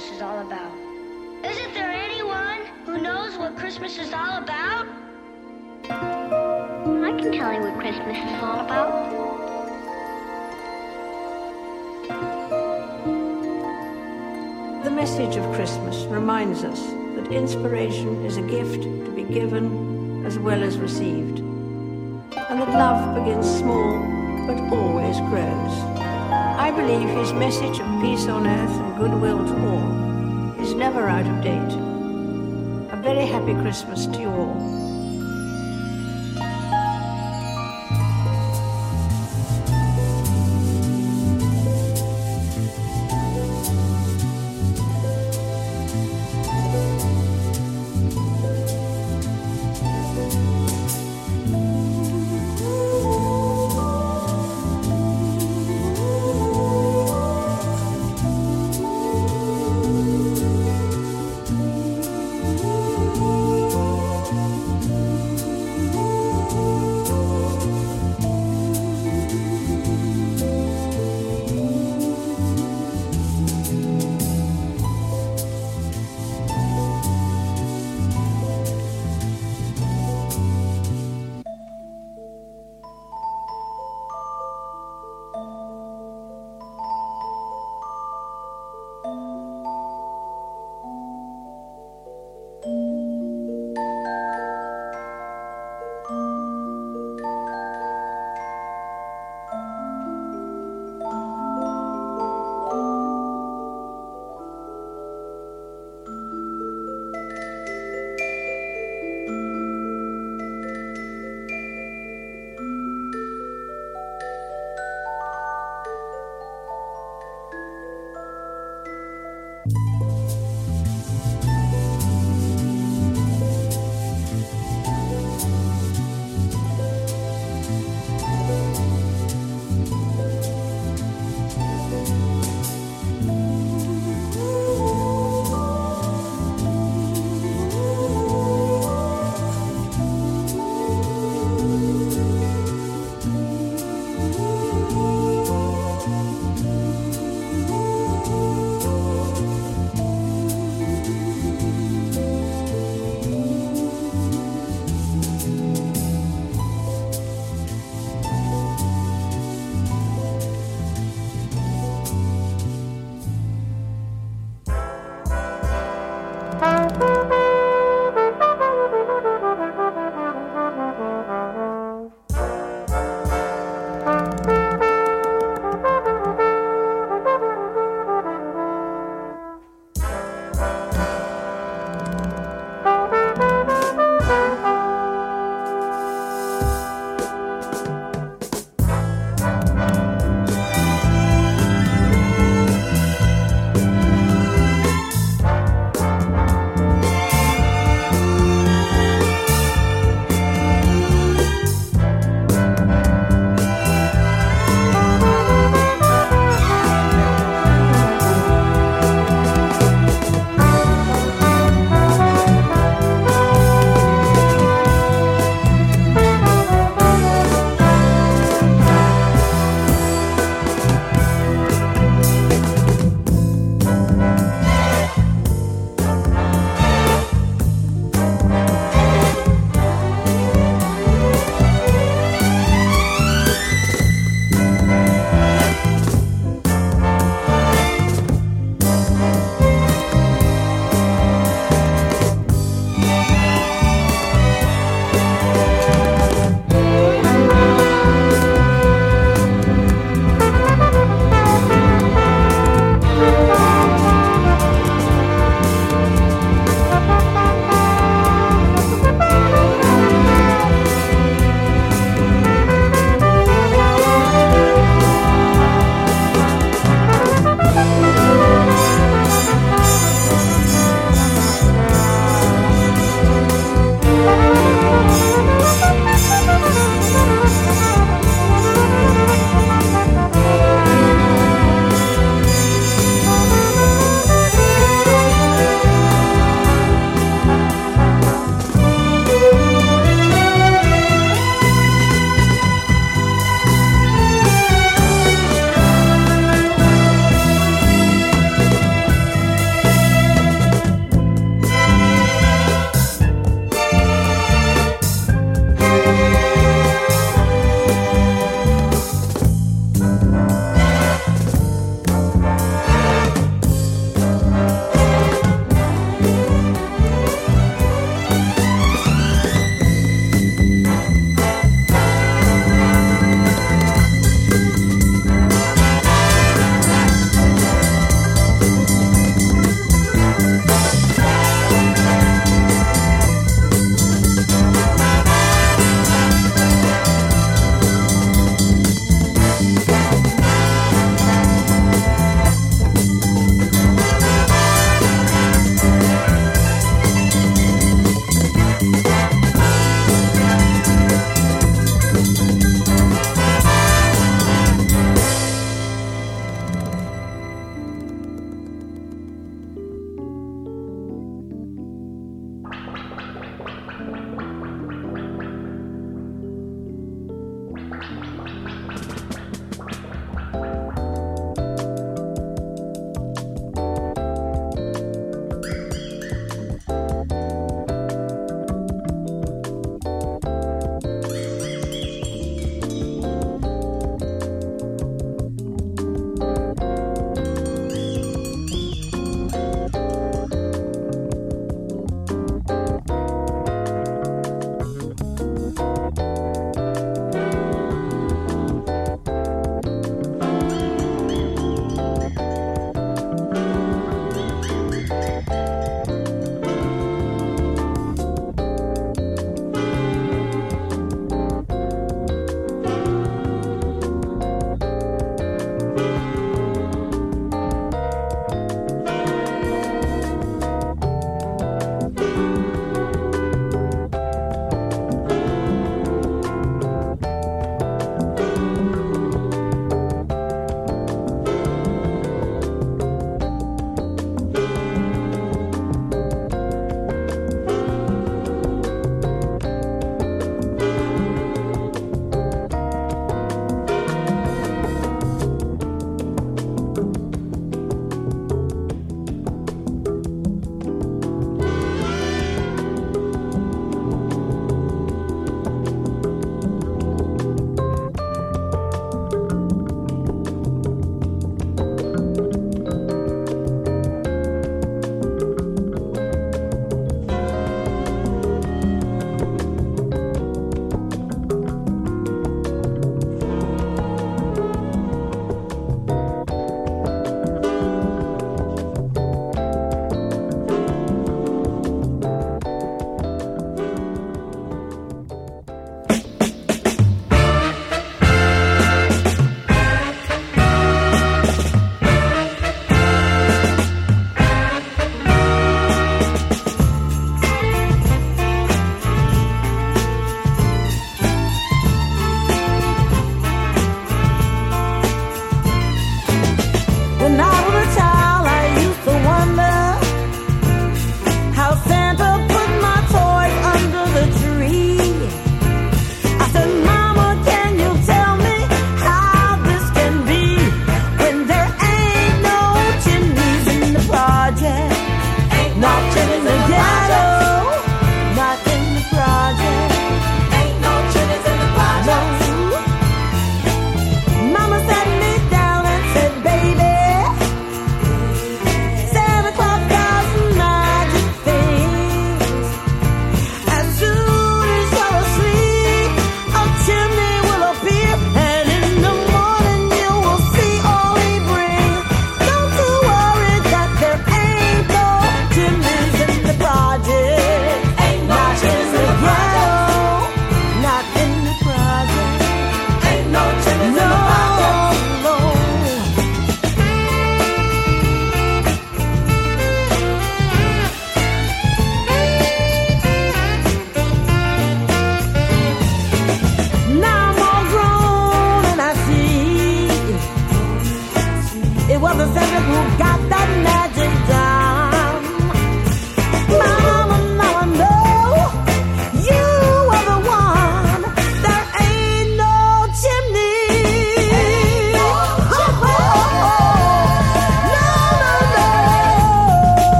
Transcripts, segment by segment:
Christmas is all about. Isn't there anyone who knows what Christmas is all about? I can tell you what Christmas is all about. The message of Christmas reminds us that inspiration is a gift to be given as well as received, and that love begins small but always grows. I believe his message of peace on earth and goodwill to all is never out of date. A very happy Christmas to you all.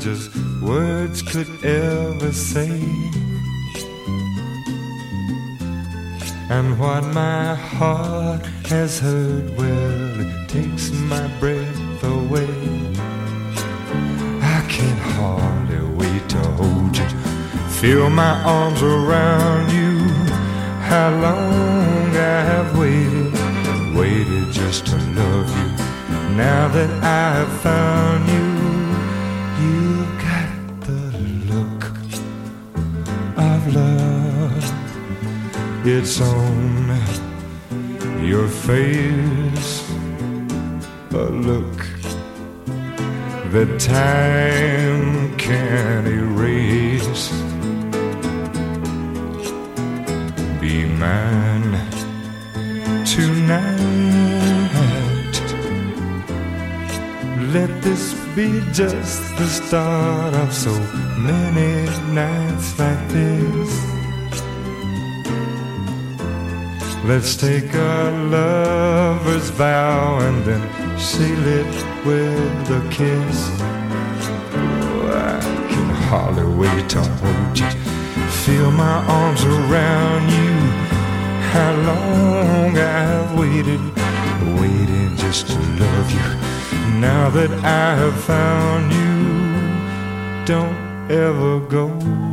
Just words could ever say. And what my heart has heard, well, it takes my breath away. I can hardly wait to hold you, feel my arms around you. How long I have waited, waited just to love you. Now that I have found It's on your face, a look that time can erase. Be mine tonight. Let this be just the start of so many nights like Let's take a lover's vow and then seal it with a kiss. Oh, I can hardly wait to hold you, feel my arms around you. How long I've waited, waiting just to love you. Now that I have found you, don't ever go.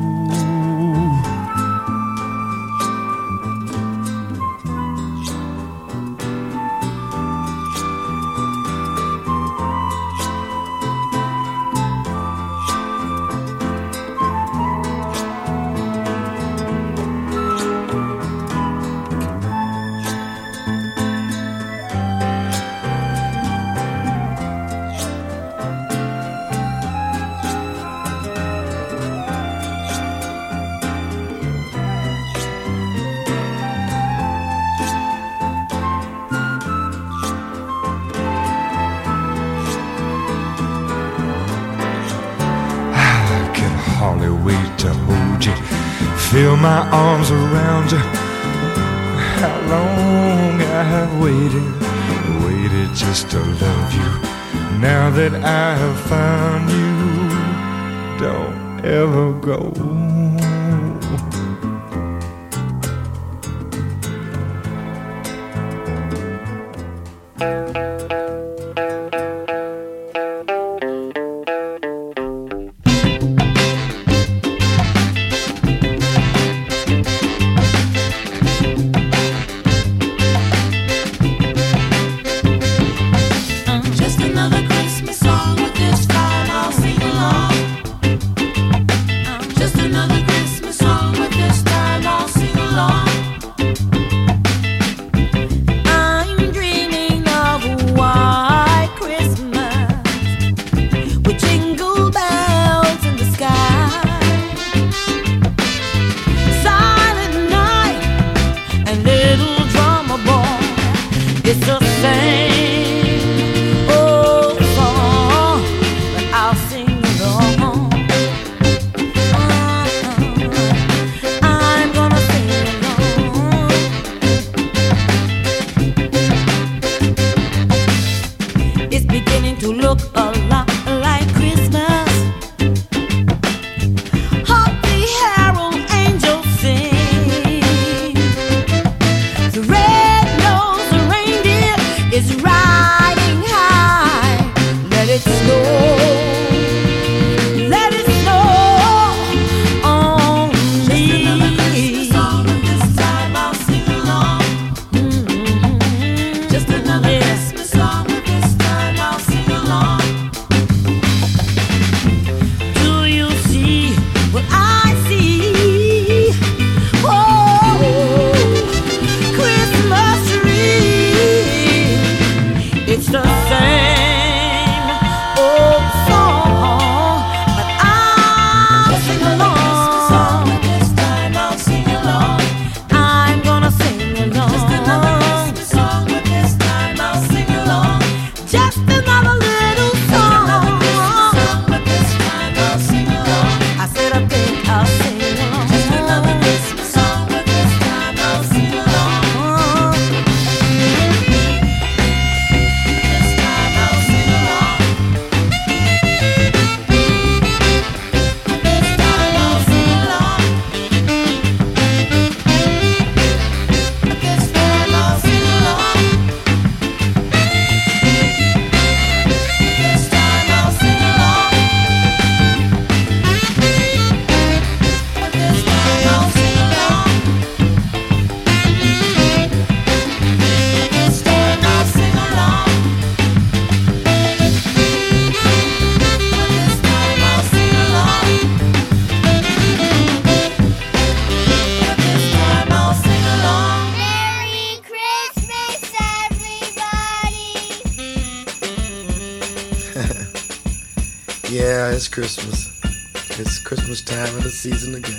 season again.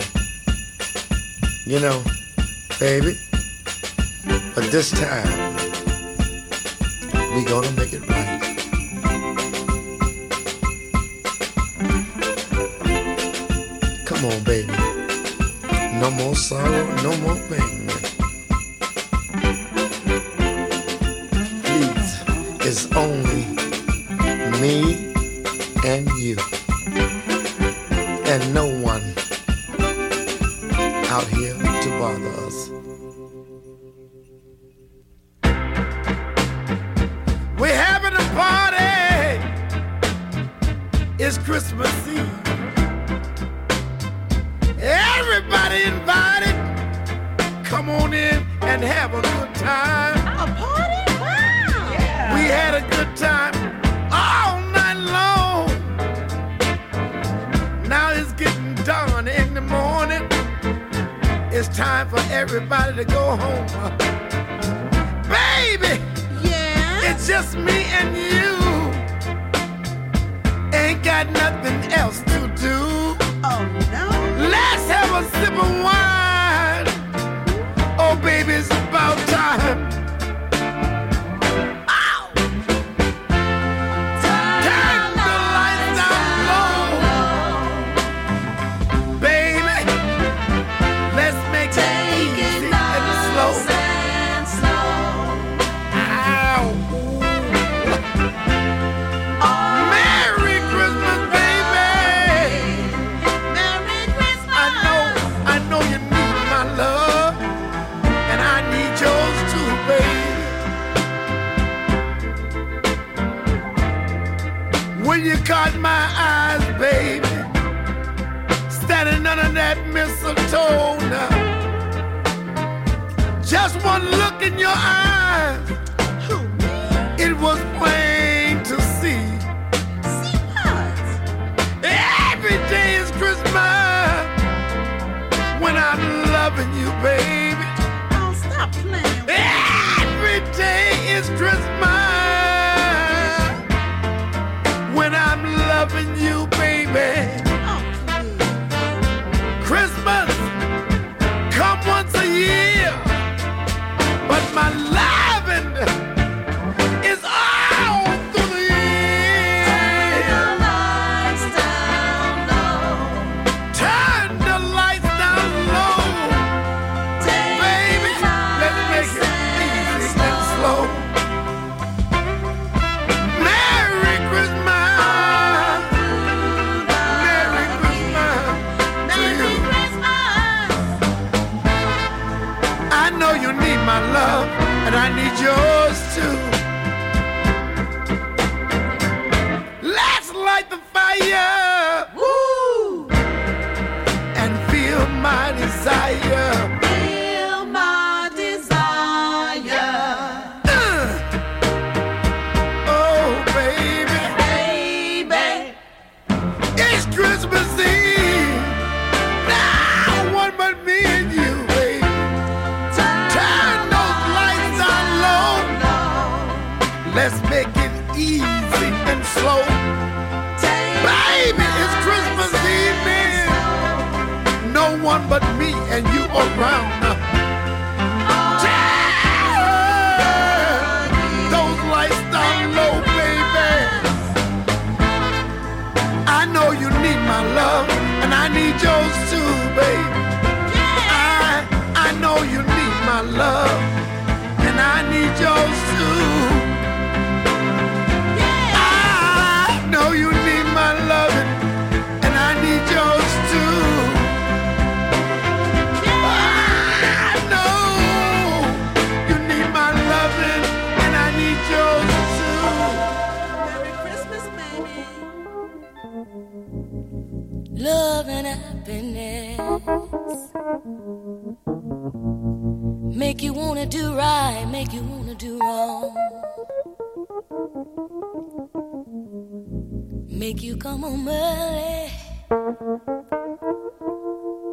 Make you come home early.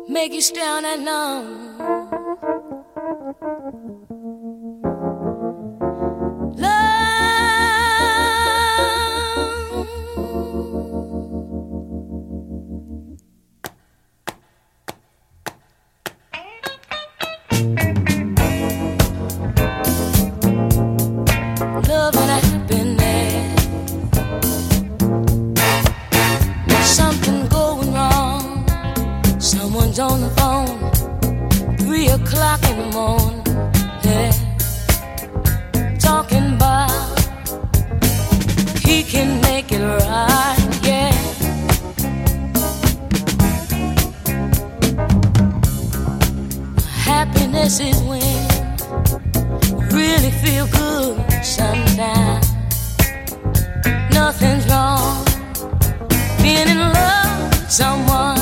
Make you stay all long. On the phone, three o'clock in the morning, yeah. Talking about he can make it right, yeah. Happiness is when you really feel good sometimes. Nothing's wrong being in love with someone.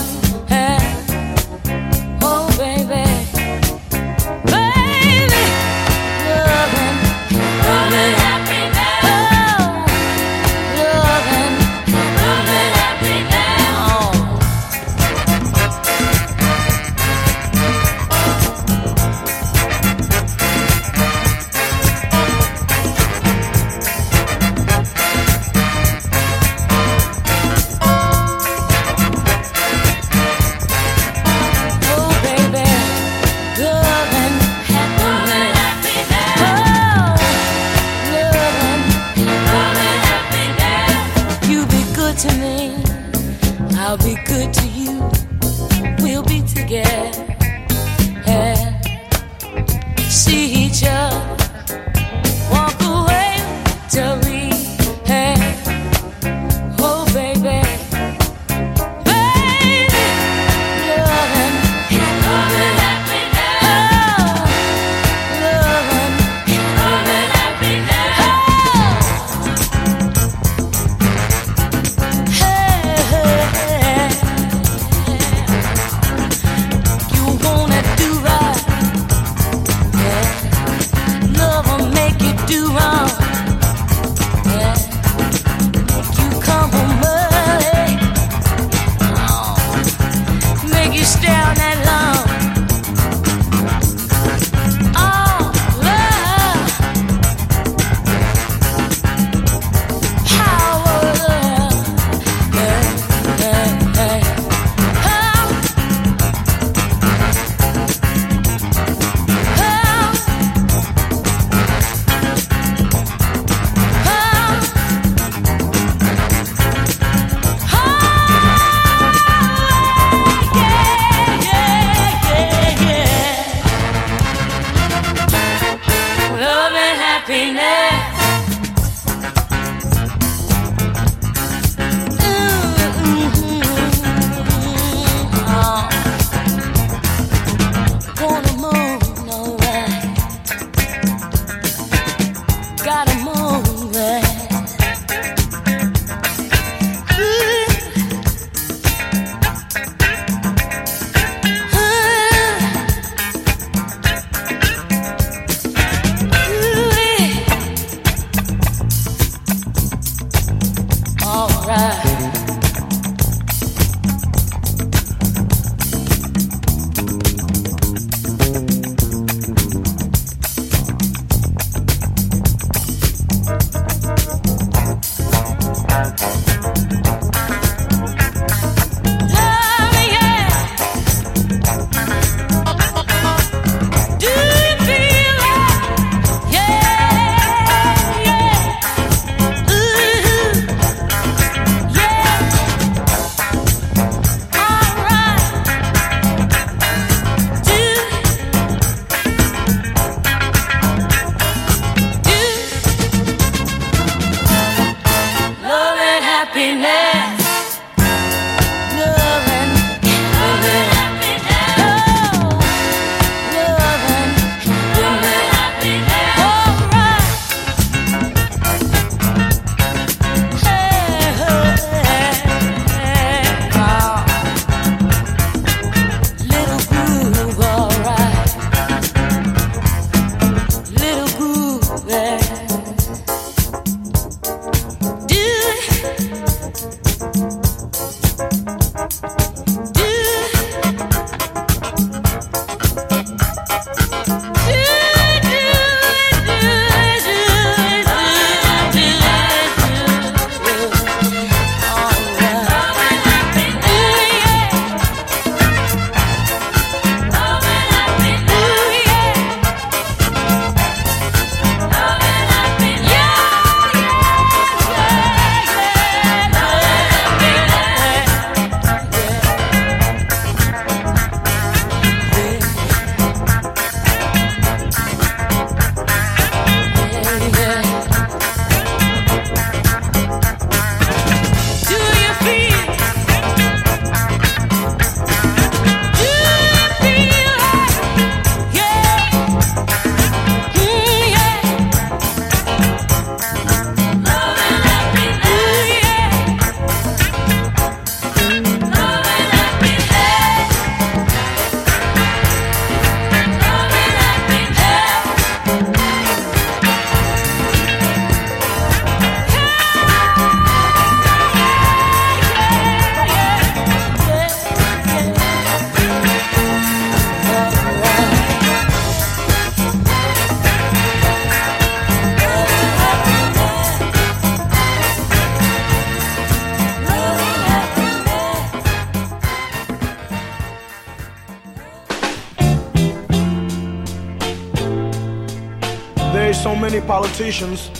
Politicians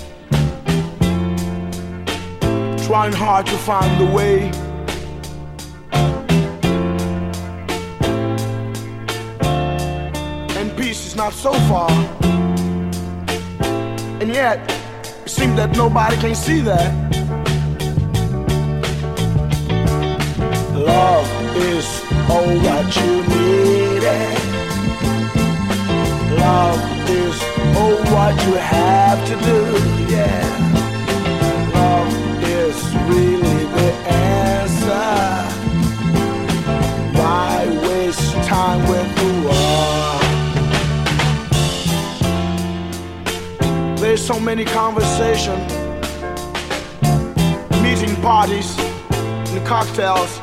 trying hard to find the way. And peace is not so far. And yet, it seems that nobody can see that. Love is all that you need. Have to do. Yeah. Love is really the answer. Why waste time with war? There's so many conversations, meeting parties, and cocktails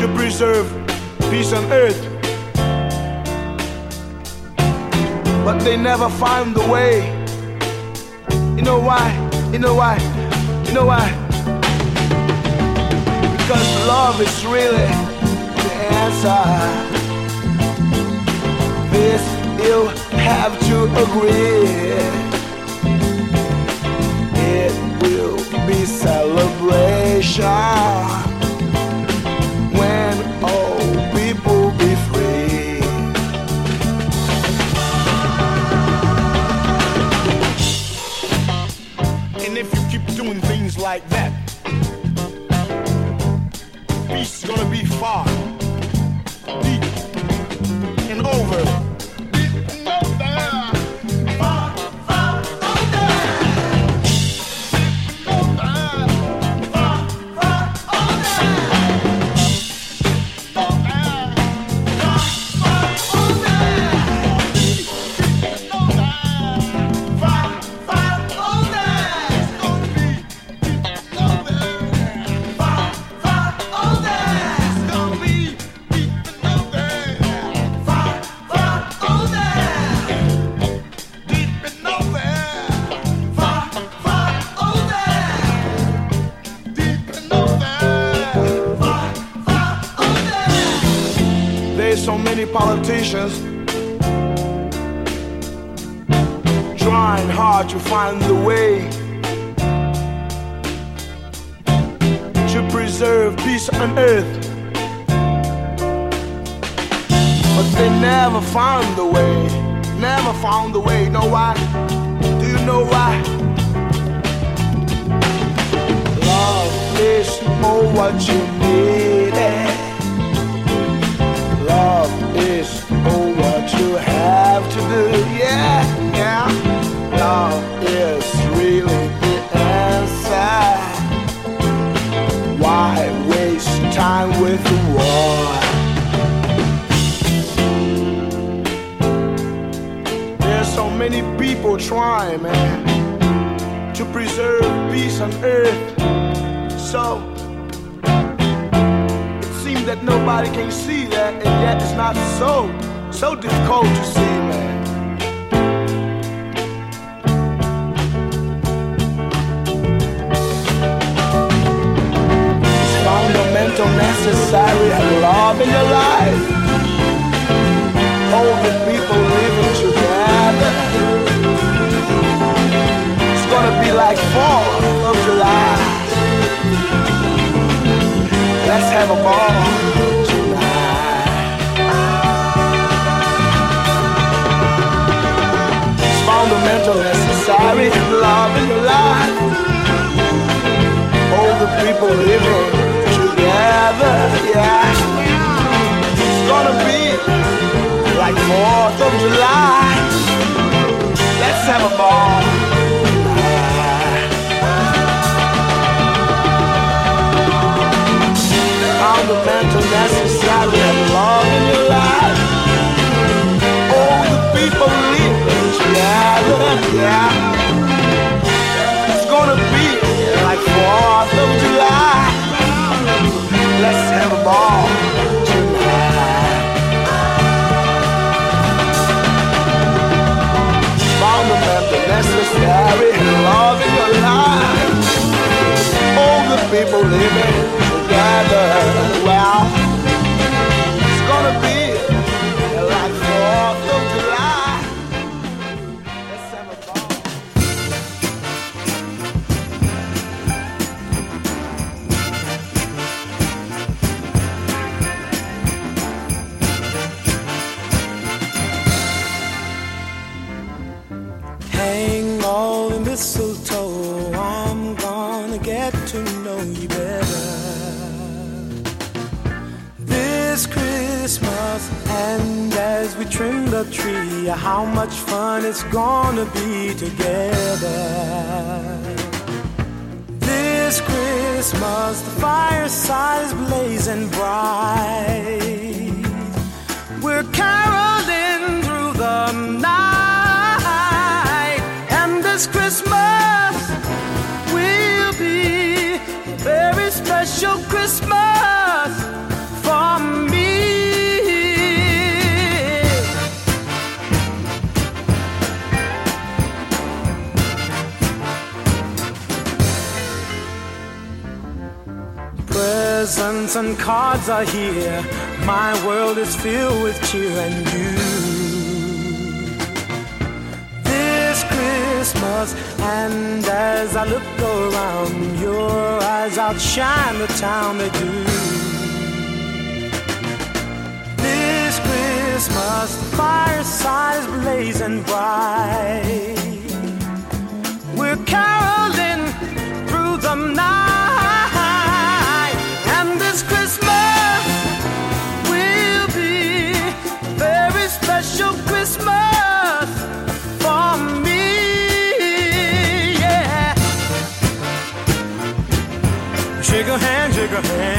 to preserve peace on earth. They never find the way. You know why? You know why? You know why? Because love is really the answer. This you have to agree. It will be celebration many politicians trying hard to find the way to preserve peace on earth. But they never found the way, never found the way. Know why? Do you know why? Love is all what you need. Trying, man, to preserve peace on earth. So it seems that nobody can see that, and yet it's not so, so difficult to see, man. It's fundamental, necessary, and love in your life. All the people living together. Gonna be like 4th of July. Let's have a ball tonight. Fundamental, necessary, love in your life. All the people living together, yeah. It's gonna be like 4th of July. Let's have a ball in your life. All the people living together, yeah. It's gonna be like 4th of July. Let's have a ball tonight. Necessary, love in your life. All the people living together. Well, How much fun it's gonna be together. This Christmas, the fireside is blazing bright. We're caroling through the night, and this Christmas will be a very special Christmas. and cards are here. My world is filled with cheer and you. This Christmas, and as I look around, your eyes outshine the town they do. This Christmas, the fireside is blazing bright. We're caroling your.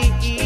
Nobody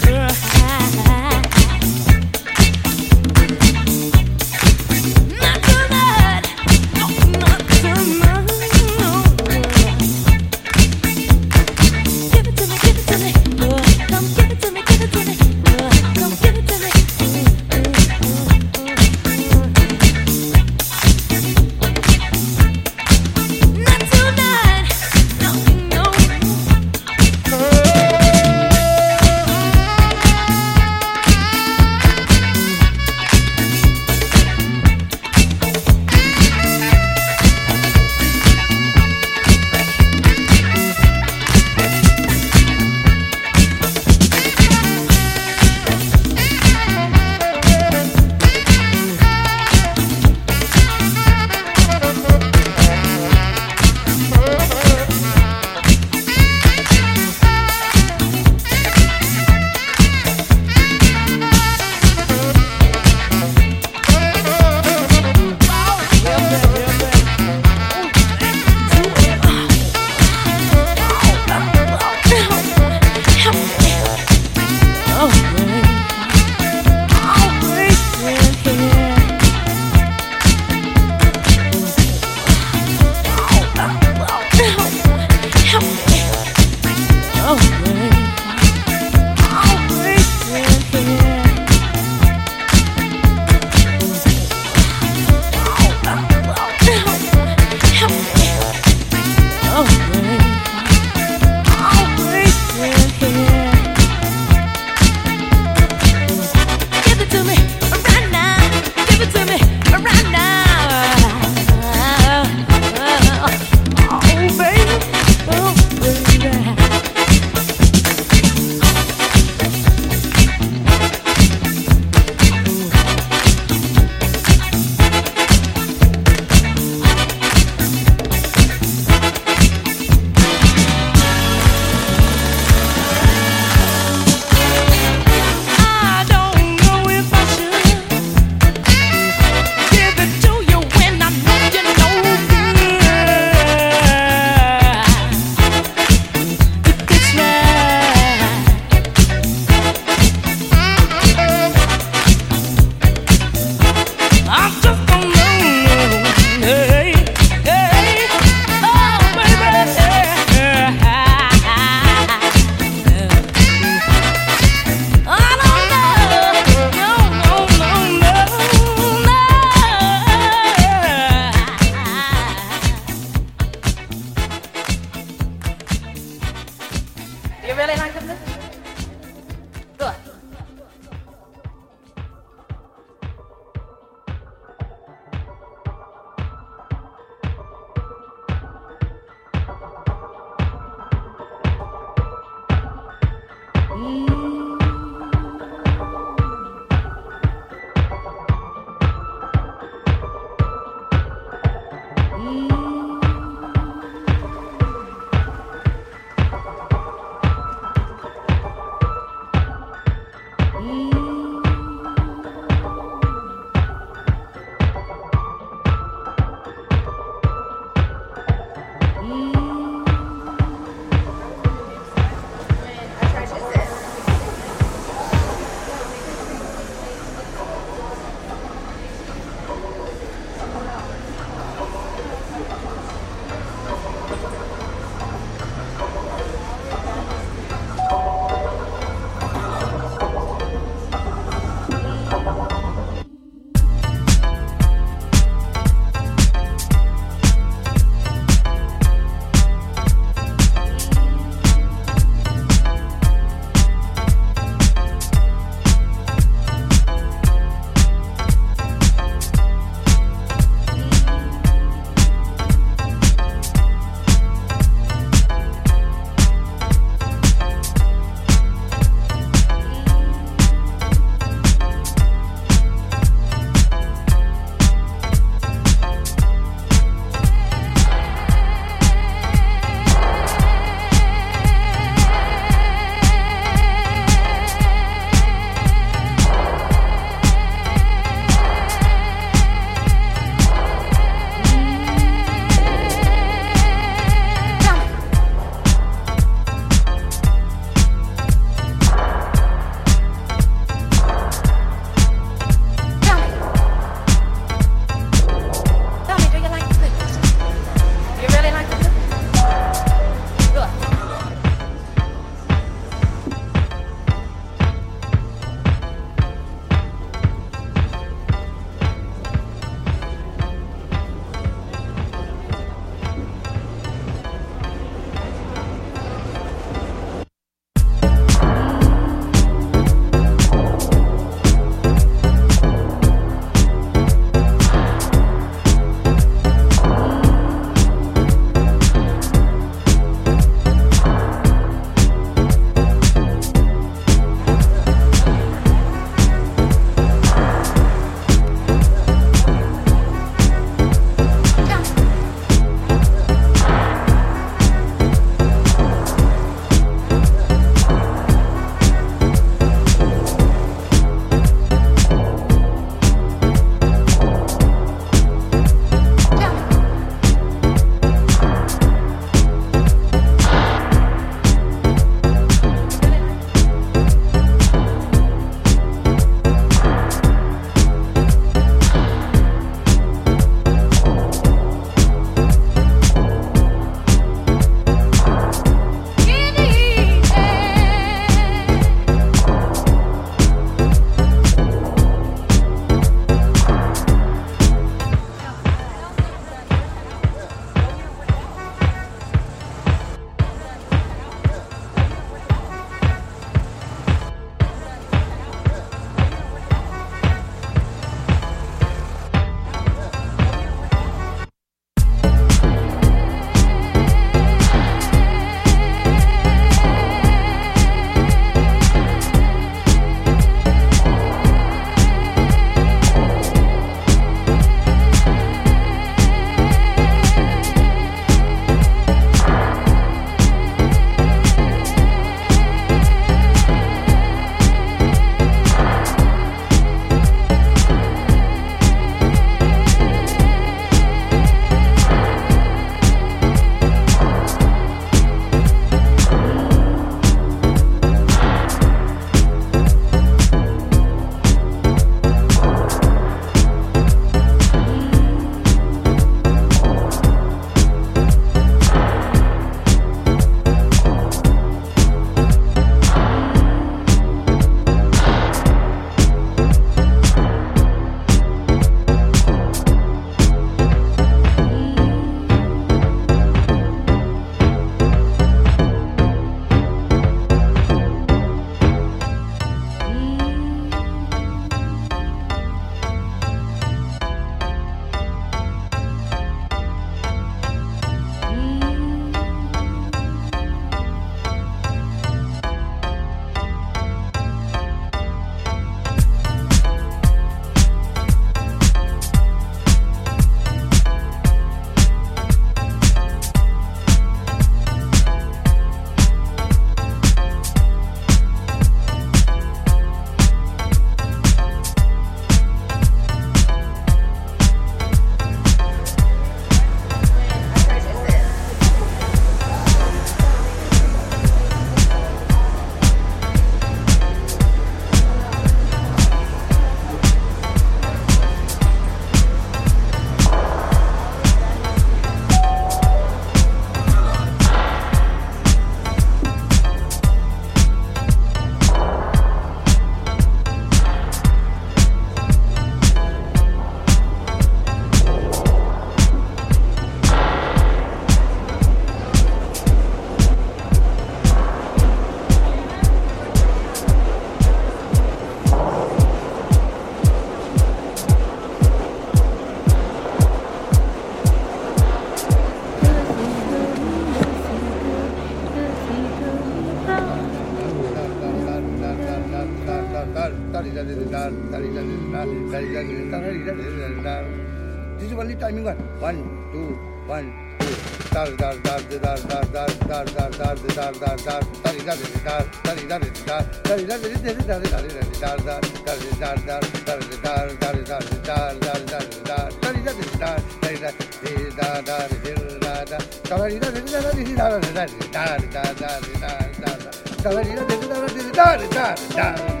timing one. One, two, one, two. Dar dar dar dar dar dar dar dar dar dar dar dar dari dari dar dari dari dar dari dari dari dari dari dari dar dar dari dar dar dari dar dari dar dar dar dar dar dari dari dar dari dari dar dar dari dar dar dari dari dari dari dar dari dar dar dar dar dar dari dari dari dari dar dar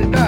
it.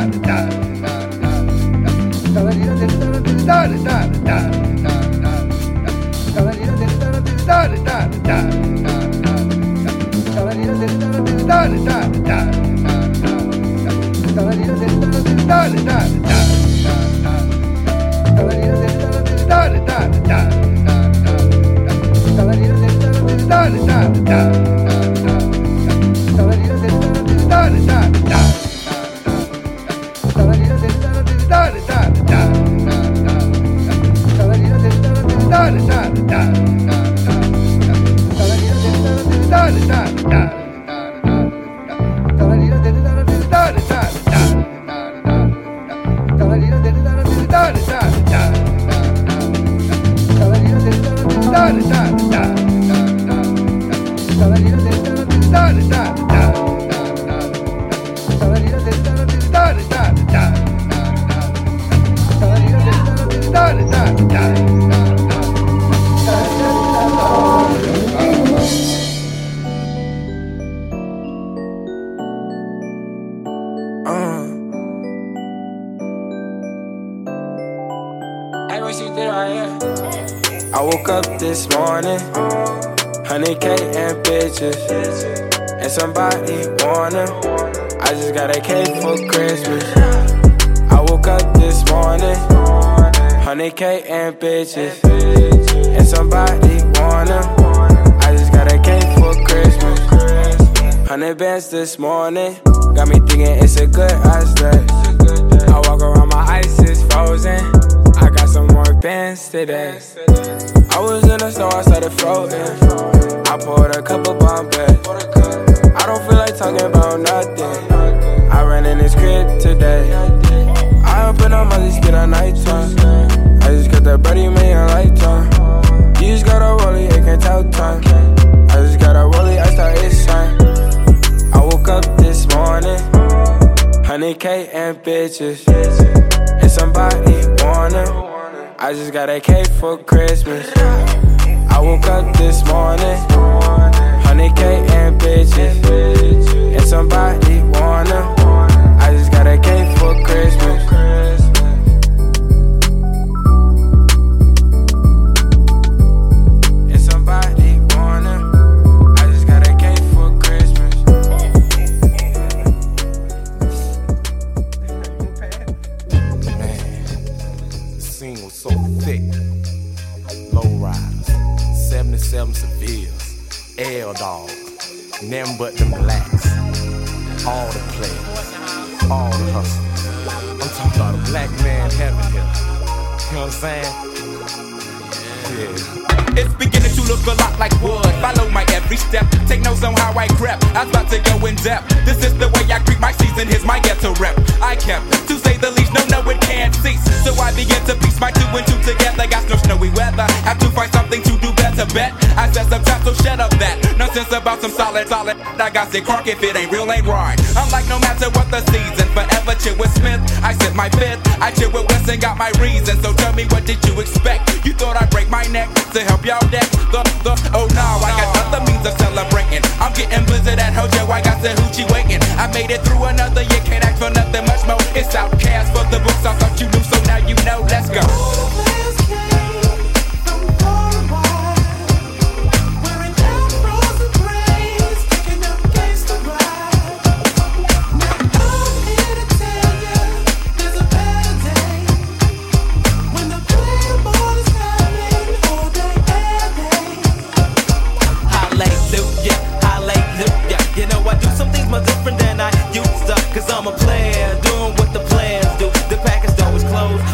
100k and bitches, and somebody wanna. I just got a cake for Christmas. I woke up this morning, 100k and bitches, and somebody wanna. I just got a cake for Christmas. 77 Sevilles, L nothing but them blacks. All the players, all the hustlers. I'm talking about a black man heaven here. You know what I'm saying? Yeah. It's beginning to look a lot like Follow my every step. Take notes on how I crept. I was about to go in depth. This is the way I creep my season. Here's my ghetto rep. I kept, to say the least, no, no, it can't cease. So I begin to piece my two and two together. Got no snowy weather. Have to find something to do better. Bet I said some time, so shut up that. Nonsense about some solid, solid. I got sick crunk if it ain't real, ain't right. I'm like, no matter what the season, forever chill with Smith. I said my fifth. I chill with West and got my reason. So tell me, what did you expect? You thought I'd break my neck to help y'all deck the, the, oh no, I got other means of celebrating. I'm getting blizzard at Hojo, I got the hoochie waiting. I made it through another year, can't ask for nothing much more. It's OutKast for the books, I thought you knew, so now you know, let's go.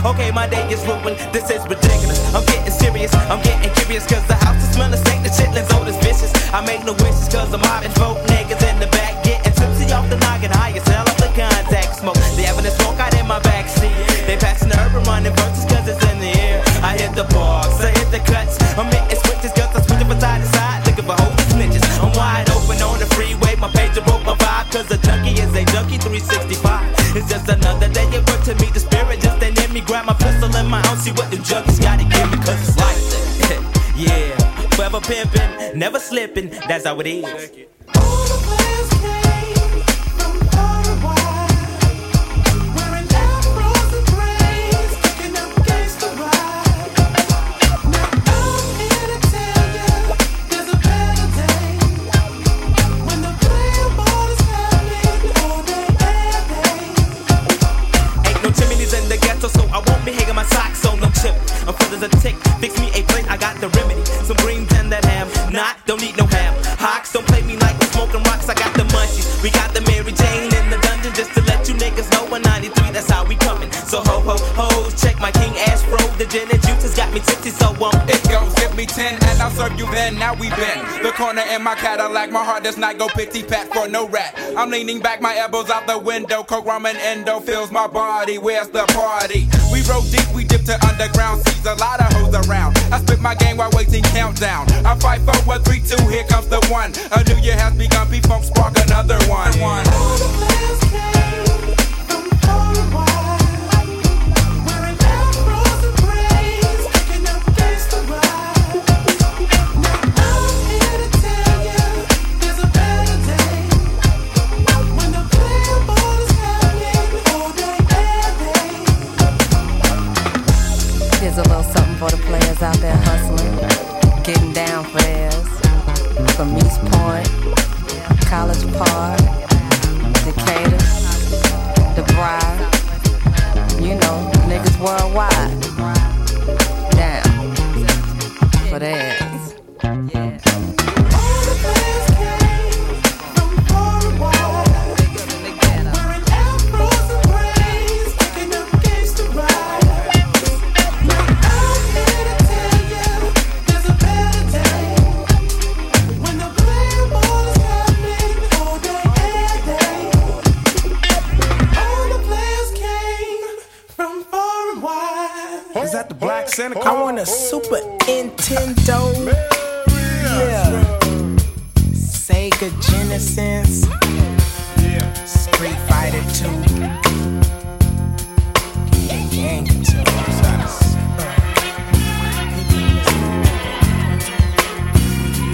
Okay, my day is ruined. This is ridiculous. I'm getting serious, I'm getting curious. cause the house is smelling stank, the chitlins old as vicious. I make no wishes, cause I'm mobbing folk niggas in the back, getting tipsy off the noggin, higher, sell off the contact smoke. They having a smoke out in my backseat. They passing the urban running verses, cause it's in the air. I hit the bars, I hit the cuts, I'm hitting switches, cause I'm switching from side to side, looking for and snitches. I'm wide open on the freeway, my pager broke my vibe, cause a junkie is a junkie 365. It's just another day junkies gotta give me, cause it's life. yeah, forever pimping, never slipping, that's how it is. Now we been. The corner in my Cadillac, my heart does not go pity pat for no rat. I'm leaning back, my elbows out the window. Coke, rum, and endo fills my body. Where's the party? We roll deep, we dip to underground seas. A lot of hoes around. I spit my game while waiting countdown. I fight for one, three, two, here comes the one. A new year has begun, P-Funk spark another one. Here's From East Point, College Park, Decatur, The Briar, you know, niggas worldwide. Genesis. Street Fighter 2. Yeah, gang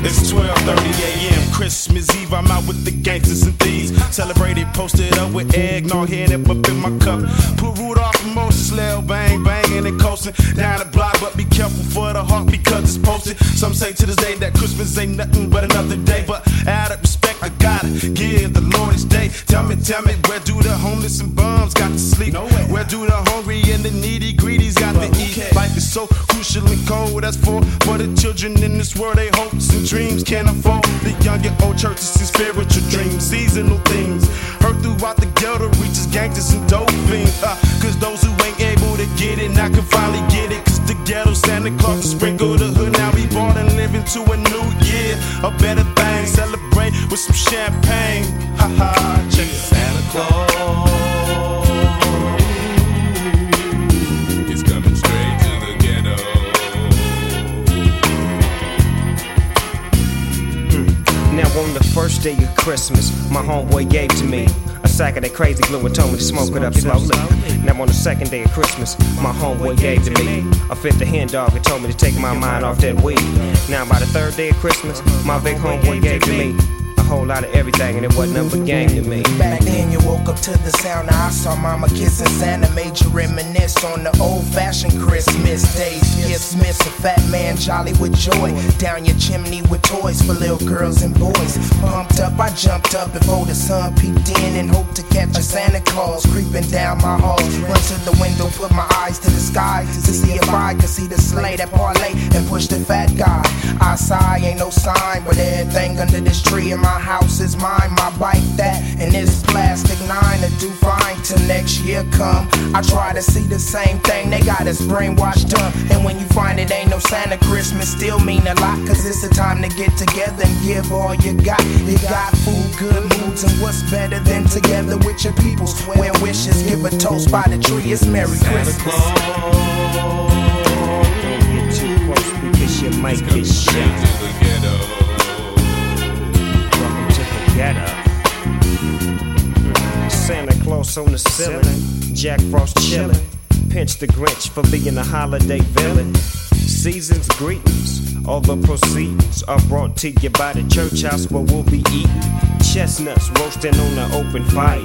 It's 12:30 a.m. Christmas Eve. I'm out with the gangsters and thieves. Celebrated, posted up with eggnog, head up up in my cup. Put Rudolph and Moses, Lil Bang, banging and coasting down the block. But be careful for the heart because it's posted. Some say to this day that Christmas ain't nothing but another day. But out of respect, I gotta give the Lord his day. Tell me, tell me, where do the homeless and bums got to sleep? Where do the hungry and the needy greedies got to eat? Life is so crucial and cold. That's for for the children in this world. They hopes and dreams can't afford. The young and old churches and spiritual dreams, seasonal things. Heard throughout the ghetto reaches gangsters and dope fiends. Uh, Cause those who ain't able to get it I can finally get it. Cause the ghetto Santa Claus will sprinkle the hood. Now we born and living to a new year. A better thing. Celebrate with some champagne. Ha ha. Check it. Santa Claus. It's coming straight to the ghetto. Hmm. Now on the first day of Christmas, my homeboy gave to me sack of that crazy glue and told me to smoke it up slowly. Now on the second day of Christmas, my homeboy gave to me a fifth of hen dog and told me to take my mind off that weed. Now by the third day of Christmas, my big homeboy gave to me a whole lot of everything and it wasn't nothing but game to me. Back then you woke up to the sound. I saw mama kissing Santa Made you reminisce on the old fashioned Christmas days. Gifts miss a fat man jolly with joy. Down your chimney with toys for little girls and boys. Pumped up I jumped up before the sun peeked in And hoped to catch a Santa Claus creeping down my halls Run to the window put my eyes to the sky To see if I could see the sleigh that parlay And push the fat guy. I sigh ain't no sign But everything under this tree in my house is mine My bike that and this plastic nine to do fine till next year come. I try to see the same thing, they got us brainwashed up. And when you find it ain't no Santa Christmas, still mean a lot. Cause it's the time to get together and give all you got. You got food, good moods, and what's better than together with your people? Swear wishes, give a toast by the tree, it's Merry Christmas. Get too close because you might get shot. Santa Claus on the ceiling, Jack Frost chilling. pinch the Grinch for being a holiday villain. Season's greetings, all the proceeds are brought to you by the church house where we'll be eating chestnuts roasting on the open fire,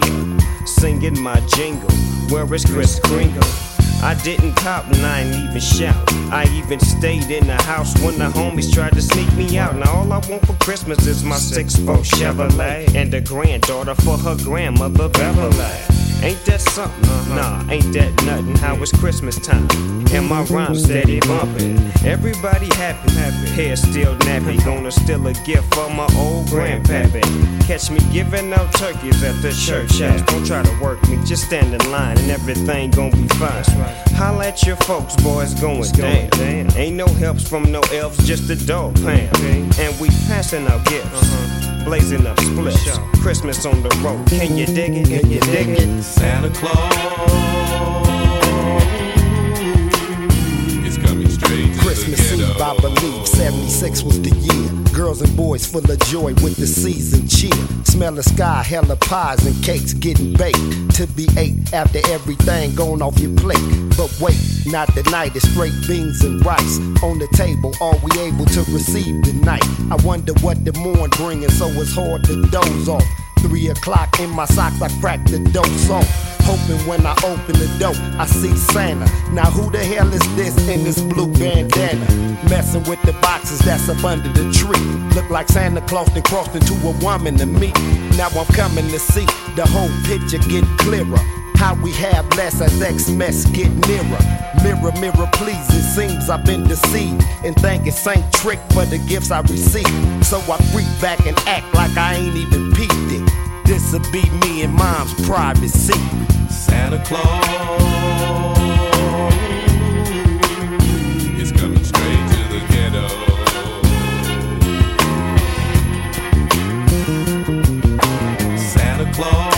singing my jingle. Where is Kris Kringle? I didn't cop and I ain't even shout. I even stayed in the house when the homies tried to sneak me out. Now all I want for Christmas is my six foot Chevrolet and a granddaughter for her grandmother Beverly. Ain't that something? Nah, ain't that nothing. How it's Christmas time and my rhyme steady bumping. Everybody happy, happy. Hair still nappy. Gonna steal a gift for my old grandpappy. Catch me giving out turkeys at the church house. Don't try to work me, just stand in line and everything gon' be fine. Holla at your folks, boys going down. Ain't no helps from no elves, just a dog pound. And we passing out gifts, uh-huh. blazing up splits. Christmas on the road, can you dig it? Can you dig it? Santa Claus is coming straight to Christmas the Eve. I believe 76 was the year. Girls and boys full of joy with the season cheer. Smell the sky, hella pies and cakes getting baked to be ate after everything gone off your plate. But wait, not the night, it's straight beans and rice on the table. Are we able to receive tonight? I wonder what the morn bringing, so it's hard to doze off. Three o'clock in my socks, I crack the dope song. Hoping when I open the door, I see Santa. Now who the hell is this in this blue bandana? Messing with the boxes that's up under the tree. Look like Santa Claus then crossed into a woman to me. Now I'm coming to see the whole picture get clearer. How we have less as Xmas get nearer. Mirror, mirror, please. It seems I've been deceived and thanking Saint Trick for the gifts I received. So I freak back and act like I ain't even peeped it. This'll be me and mom's private secret. Santa Claus is coming straight to the ghetto. Santa Claus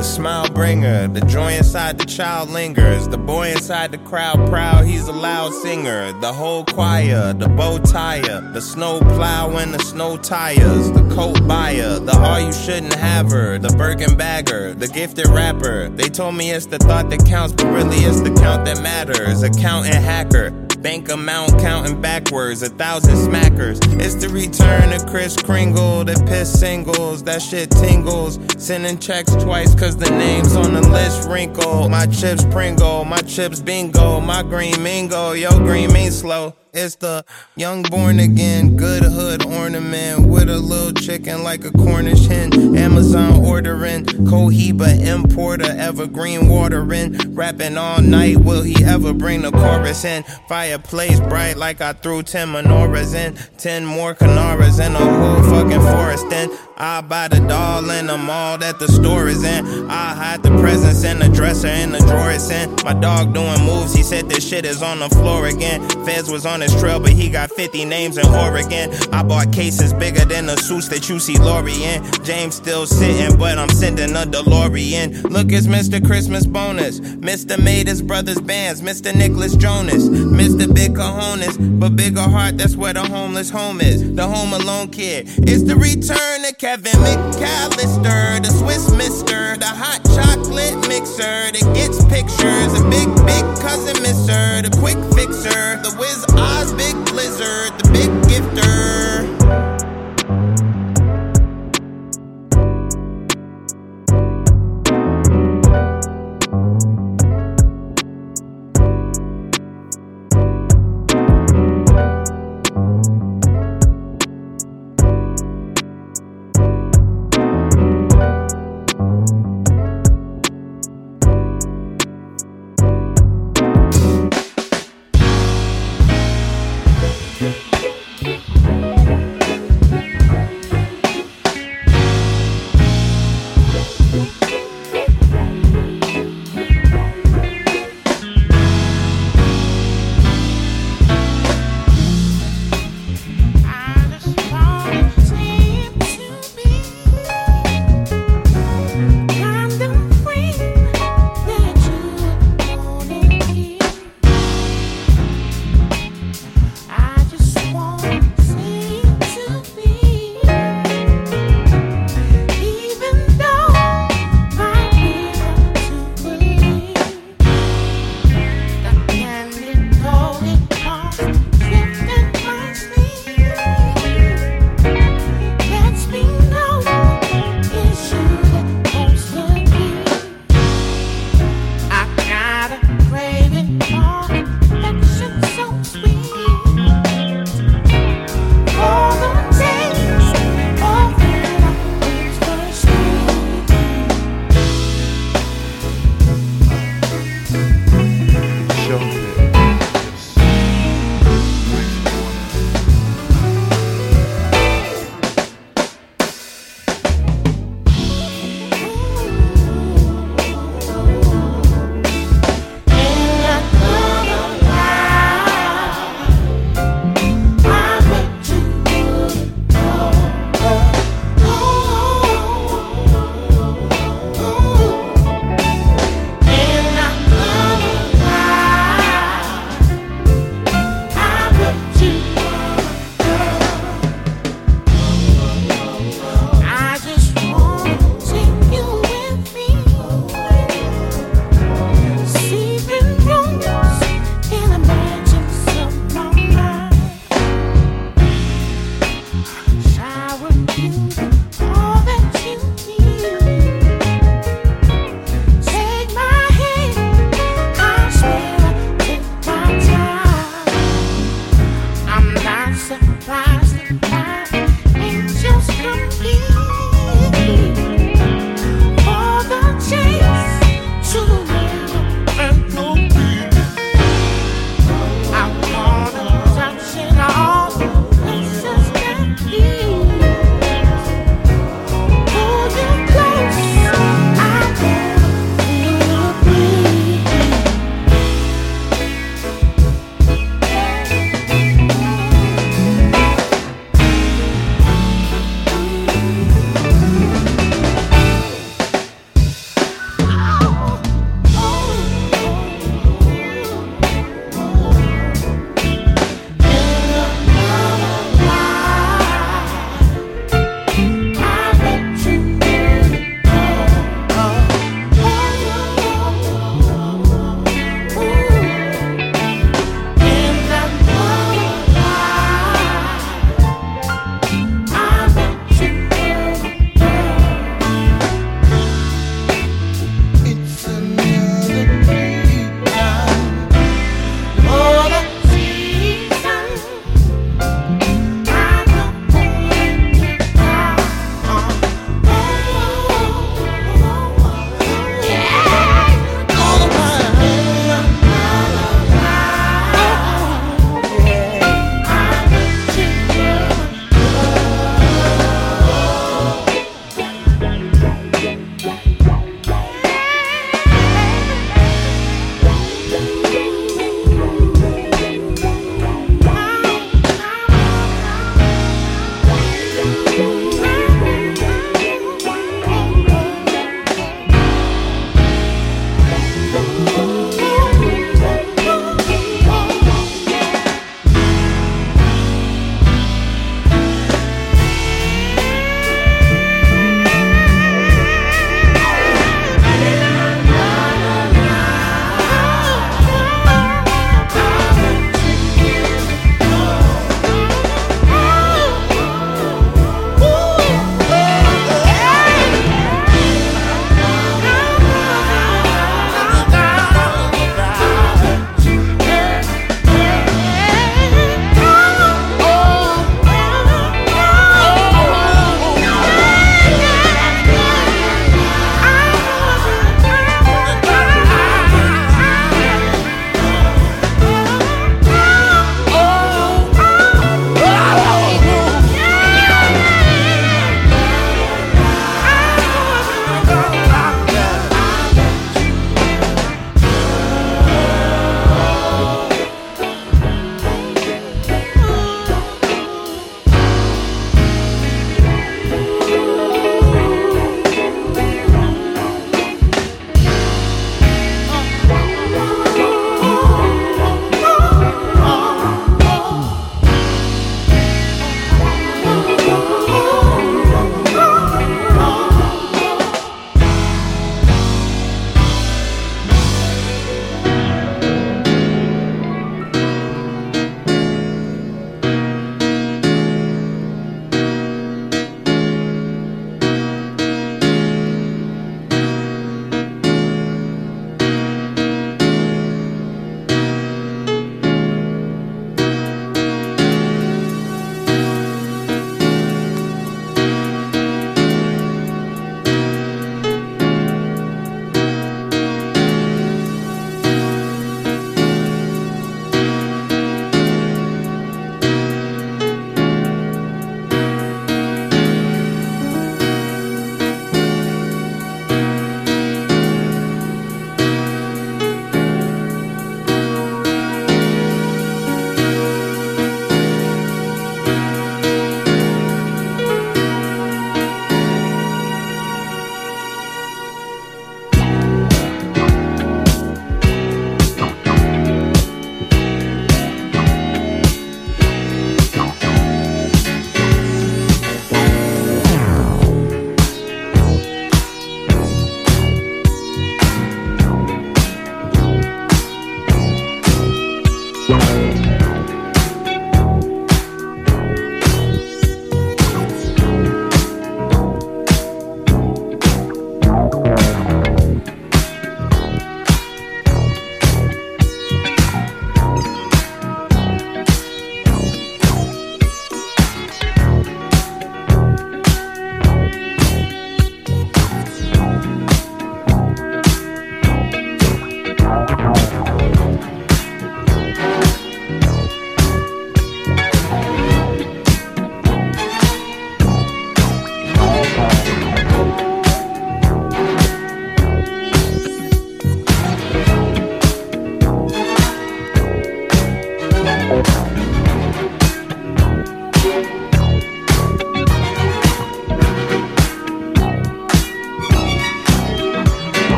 the smile bringer, the joy inside the child lingers, the boy inside the crowd proud, he's a loud singer, the whole choir, the bow tire, the snow plow and the snow tires, the coat buyer, the all you shouldn't have her, the Birkin bagger, the gifted rapper. They told me it's the thought that counts, but really it's the count that matters. Accountant hacker. Bank amount counting backwards, a thousand smackers. It's the return of Kris Kringle, the piss singles, that shit tingles. Sending checks twice cause the name's on the list wrinkle. My chips Pringle, my chips bingo, my green mingo, yo green mean slow. It's the young born again, good hood ornament with a little chicken like a Cornish hen. Amazon ordering, Cohiba importer, evergreen watering. Rapping all night, will he ever bring the chorus in? Fireplace bright like I threw 10 menorahs in. 10 more Canaras in a whole fucking forest in. I buy the doll in the mall that the store is in. I hide the presents in the dresser in the drawer it's in. My dog doing moves, he said this shit is on the floor again. Feds was on his trail, but he got 50 names in Oregon. I bought cases bigger than the suits that you see Lori in. James still sitting, but I'm sending a DeLorean. Look, it's Mr. Christmas bonus. Mr. made his brother's bands. Mr. Nicholas Jonas. Mr. Big Cojones, but bigger heart, that's where the homeless home is. The home alone kid. It's the return of Kevin McAllister, the Swiss mister, the hot chocolate mixer that gets pictures. A big, big cousin mister. the quick fixer, the Wiz Oz big blizzard, the big gifter.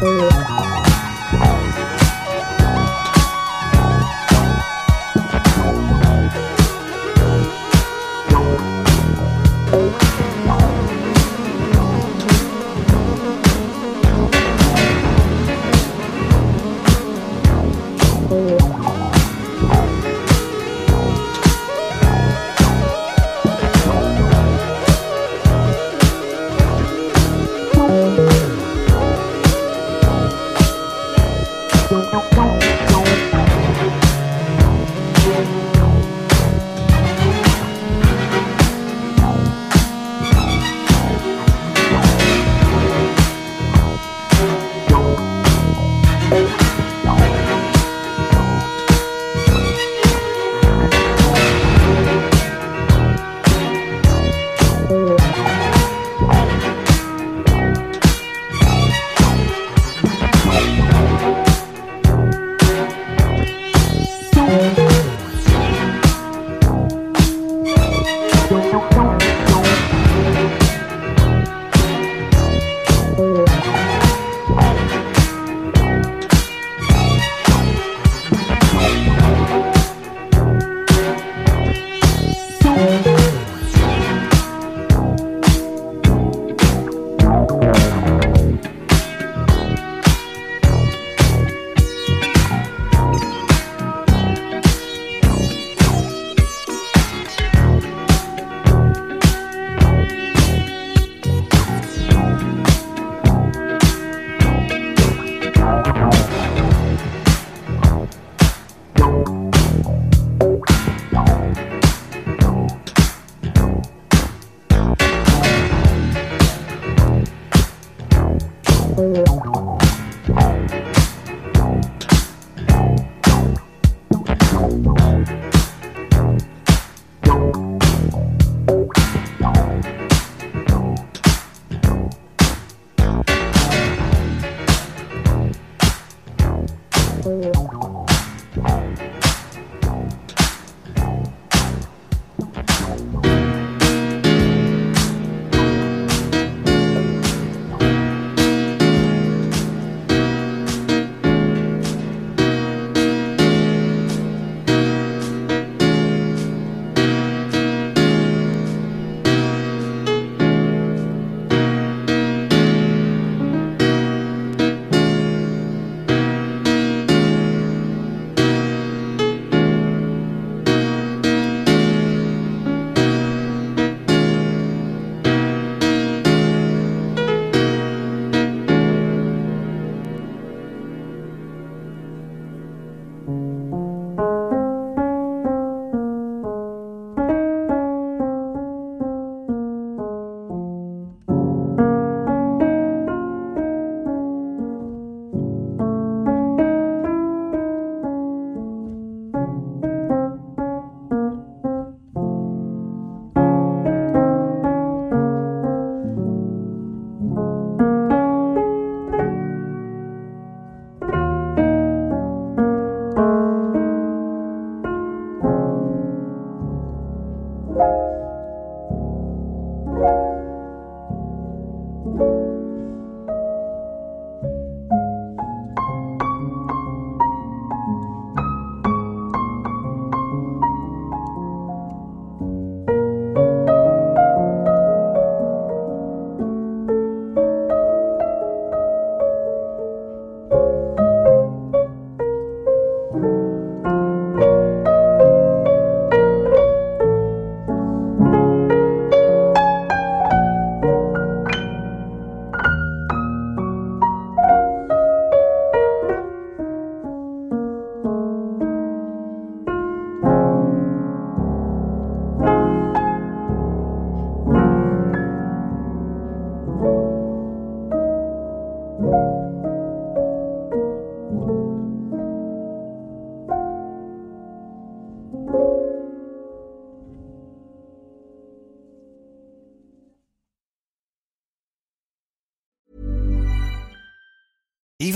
Música